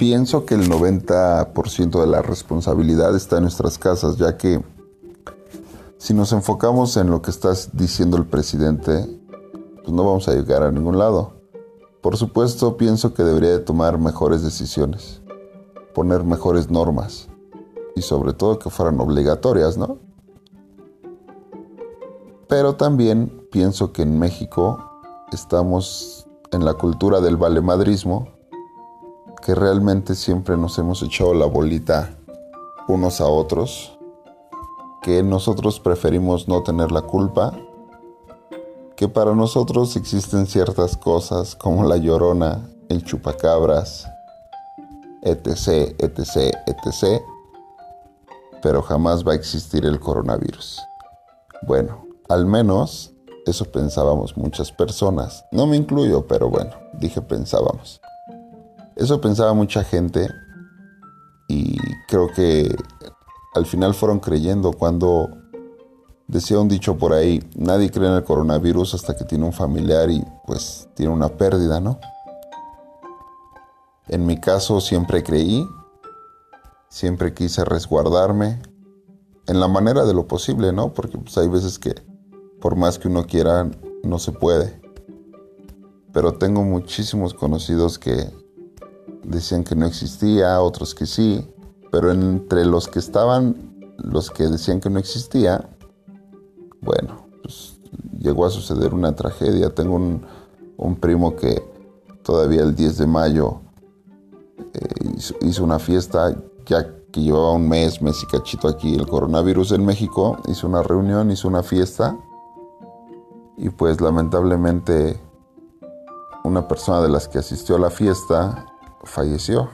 pienso que el 90% de la responsabilidad está en nuestras casas, ya que si nos enfocamos en lo que está diciendo el presidente, pues no vamos a llegar a ningún lado. Por supuesto, pienso que debería de tomar mejores decisiones, poner mejores normas y sobre todo que fueran obligatorias, ¿no? Pero también pienso que en México estamos en la cultura del valemadrismo, que realmente siempre nos hemos echado la bolita unos a otros, que nosotros preferimos no tener la culpa, que para nosotros existen ciertas cosas como la llorona, el chupacabras, etc., etc., etc., pero jamás va a existir el coronavirus. Bueno, al menos eso pensábamos muchas personas. No me incluyo, pero bueno, dije pensábamos. Eso pensaba mucha gente y creo que al final fueron creyendo cuando decía un dicho por ahí, nadie cree en el coronavirus hasta que tiene un familiar y pues tiene una pérdida, ¿no? En mi caso siempre creí, siempre quise resguardarme en la manera de lo posible, ¿no? Porque pues, hay veces que por más que uno quiera, no se puede. Pero tengo muchísimos conocidos que decían que no existía, otros que sí, pero entre los que estaban, los que decían que no existía, bueno, pues llegó a suceder una tragedia. Tengo un, primo que todavía el 10 de mayo eh, hizo, hizo, una fiesta, ya que llevaba un mes, mes y cachito aquí el coronavirus en México, hizo una reunión, hizo una fiesta y pues lamentablemente una persona de las que asistió a la fiesta falleció.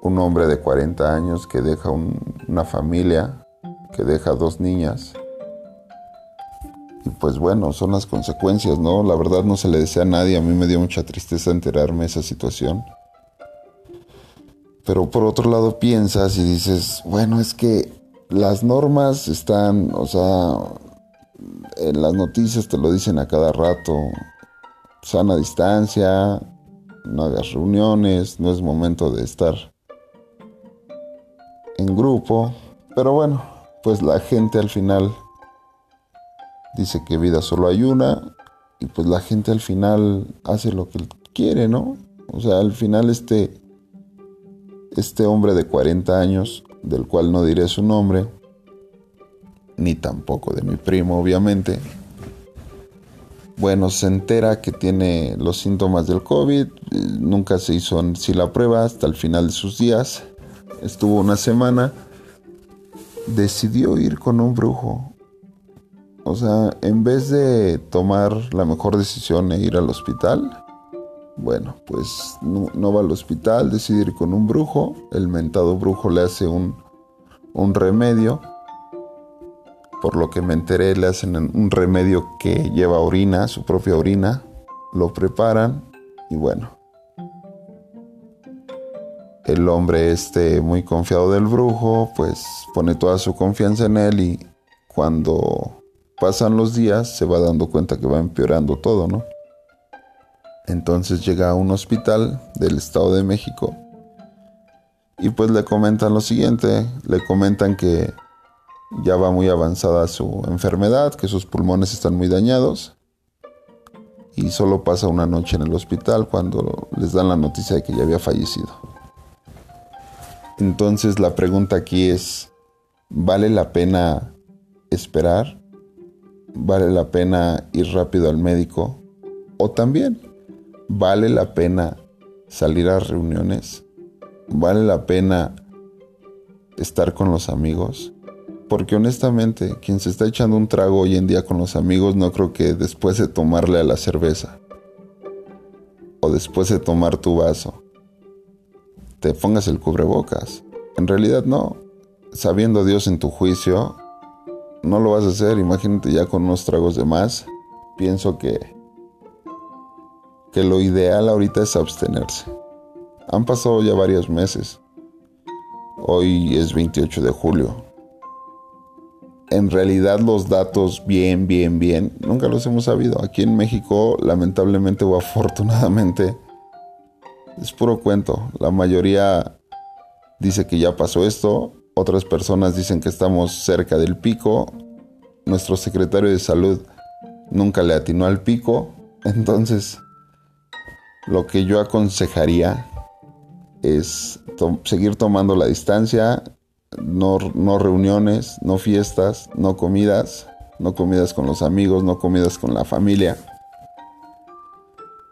Un hombre de 40 años que deja una familia, que deja dos niñas. Y pues bueno, son las consecuencias, ¿no? La verdad no se le desea a nadie, a mí me dio mucha tristeza enterarme de esa situación. Pero por otro lado piensas y dices, bueno, es que las normas están, o sea, en las noticias te lo dicen a cada rato. Sana distancia, no hagas reuniones, no es momento de estar en grupo. Pero bueno, pues la gente al final dice que vida solo hay una y pues la gente al final hace lo que quiere, ¿no? O sea, al final este, este hombre de 40 años, del cual no diré su nombre, ni tampoco de mi primo, obviamente. Bueno, se entera que tiene los síntomas del COVID, nunca se hizo si la prueba hasta el final de sus días, estuvo una semana, decidió ir con un brujo. O sea, en vez de tomar la mejor decisión e ir al hospital, bueno, pues no, va al hospital, decide ir con un brujo, el mentado brujo le hace un, un remedio por lo que me enteré, le hacen un remedio que lleva orina, su propia orina, lo preparan y bueno. El hombre este muy confiado del brujo, pues pone toda su confianza en él y cuando pasan los días se va dando cuenta que va empeorando todo, ¿no? Entonces llega a un hospital del Estado de México y pues le comentan lo siguiente, le comentan que ya va muy avanzada su enfermedad, que sus pulmones están muy dañados y solo pasa una noche en el hospital cuando les dan la noticia de que ya había fallecido. Entonces la pregunta aquí es, ¿vale la pena esperar? ¿Vale la pena ir rápido al médico? ¿O también vale la pena salir a reuniones? ¿Vale la pena estar con los amigos? Porque honestamente, quien se está echando un trago hoy en día con los amigos no creo que después de tomarle a la cerveza o después de tomar tu vaso te pongas el cubrebocas. En realidad no. Sabiendo Dios en tu juicio, no lo vas a hacer. Imagínate ya con unos tragos de más. Pienso que que lo ideal ahorita es abstenerse. Han pasado ya varios meses. Hoy es 28 de julio en realidad los datos bien, bien, bien, nunca los hemos sabido. Aquí en México, lamentablemente o afortunadamente, es puro cuento. La mayoría dice que ya pasó esto, otras personas dicen que estamos cerca del pico, nuestro secretario de salud nunca le atinó al pico, entonces lo que yo aconsejaría es seguir tomando la distancia, no, no reuniones, no fiestas, no comidas, no comidas con los amigos, no comidas con la familia.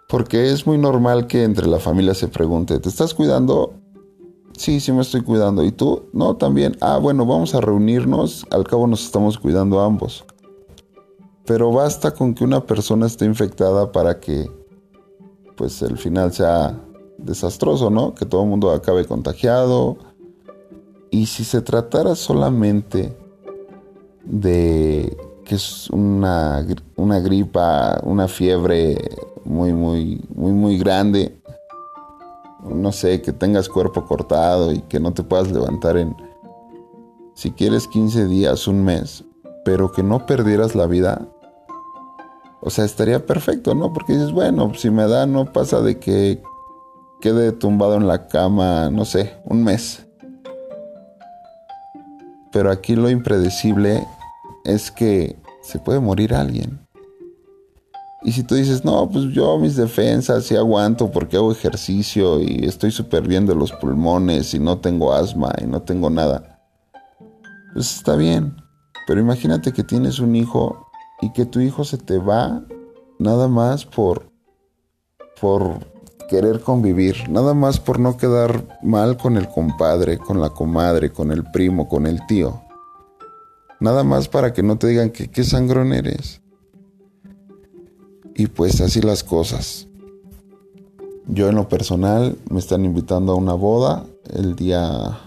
Porque es muy normal que entre la familia se pregunte, ¿te estás cuidando? Sí, sí me estoy cuidando. ¿Y tú? No, también. Ah, bueno, vamos a reunirnos. Al cabo nos estamos cuidando ambos. Pero basta con que una persona esté infectada para que pues el final sea desastroso, ¿no? Que todo el mundo acabe contagiado. Y si se tratara solamente de que es una, una gripa, una fiebre muy, muy, muy, muy grande, no sé, que tengas cuerpo cortado y que no te puedas levantar en, si quieres, 15 días, un mes, pero que no perdieras la vida, o sea, estaría perfecto, ¿no? Porque dices, bueno, si me da, no pasa de que quede tumbado en la cama, no sé, un mes. Pero aquí lo impredecible es que se puede morir alguien. Y si tú dices, no, pues yo mis defensas sí aguanto porque hago ejercicio y estoy súper bien de los pulmones y no tengo asma y no tengo nada, pues está bien. Pero imagínate que tienes un hijo y que tu hijo se te va nada más por, por querer convivir, nada más por no quedar mal con el compadre, con la comadre, con el primo, con el tío. Nada más para que no te digan que qué sangrón eres. Y pues así las cosas. Yo en lo personal me están invitando a una boda el día,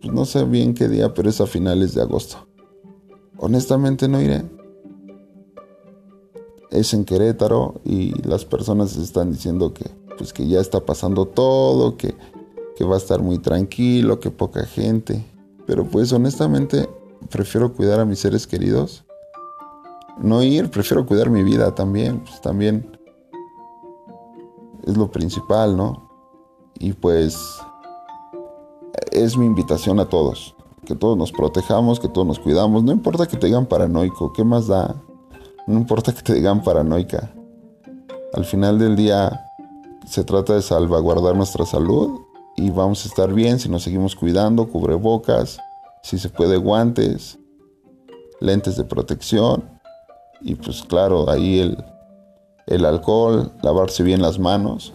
pues no sé bien qué día, pero es a finales de agosto. Honestamente no iré. Es en Querétaro y las personas están diciendo que pues que ya está pasando todo, que, que va a estar muy tranquilo, que poca gente. Pero pues honestamente prefiero cuidar a mis seres queridos no ir, prefiero cuidar mi vida también, pues también es lo principal, ¿no? Y pues es mi invitación a todos, que todos nos protejamos, que todos nos cuidamos, no importa que te digan paranoico, ¿qué más da? No importa que te digan paranoica. Al final del día se trata de salvaguardar nuestra salud y vamos a estar bien si nos seguimos cuidando, cubrebocas, si se puede guantes, lentes de protección y pues claro, ahí el, el alcohol, lavarse bien las manos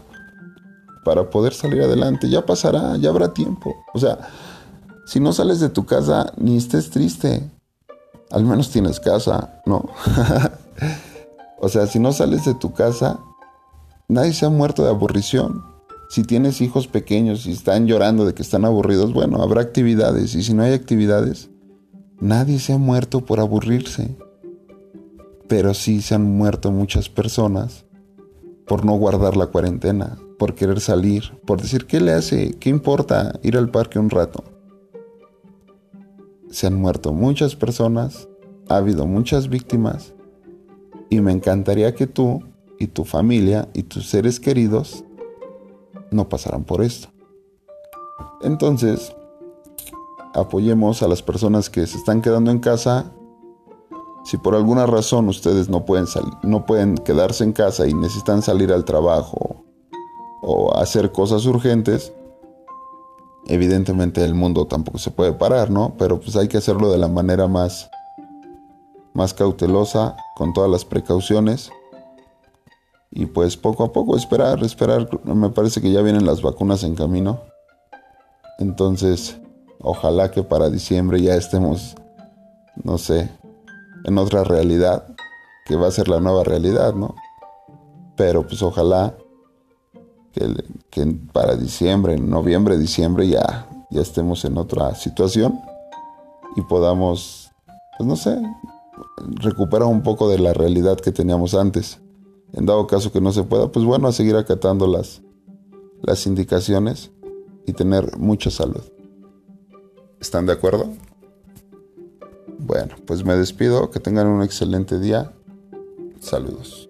para poder salir adelante. Ya pasará, ya habrá tiempo. O sea, si no sales de tu casa, ni estés triste. Al menos tienes casa, ¿no? o sea, si no sales de tu casa, nadie se ha muerto de aburrición. Si tienes hijos pequeños y están llorando de que están aburridos, bueno, habrá actividades. Y si no hay actividades, nadie se ha muerto por aburrirse pero sí se han muerto muchas personas por no guardar la cuarentena, por querer salir, por decir, ¿qué le hace? ¿Qué importa ir al parque un rato? Se han muerto muchas personas, ha habido muchas víctimas y me encantaría que tú y tu familia y tus seres queridos no pasaran por esto. Entonces, apoyemos a las personas que se están quedando en casa si por alguna razón ustedes no pueden, no pueden quedarse en casa y necesitan salir al trabajo o hacer cosas urgentes, evidentemente el mundo tampoco se puede parar, ¿no? Pero pues hay que hacerlo de la manera más, más cautelosa, con todas las precauciones. Y pues poco a poco esperar, esperar. Me parece que ya vienen las vacunas en camino. Entonces, ojalá que para diciembre ya estemos, no sé, en otra realidad, que va a ser la nueva realidad, ¿no? Pero pues ojalá que, para diciembre, noviembre, diciembre ya, ya estemos en otra situación y podamos, pues no sé, recuperar un poco de la realidad que teníamos antes. En dado caso que no se pueda, pues bueno, a seguir acatando las, las indicaciones y tener mucha salud. ¿Están de acuerdo? Bueno, pues me despido, que tengan un excelente día. Saludos.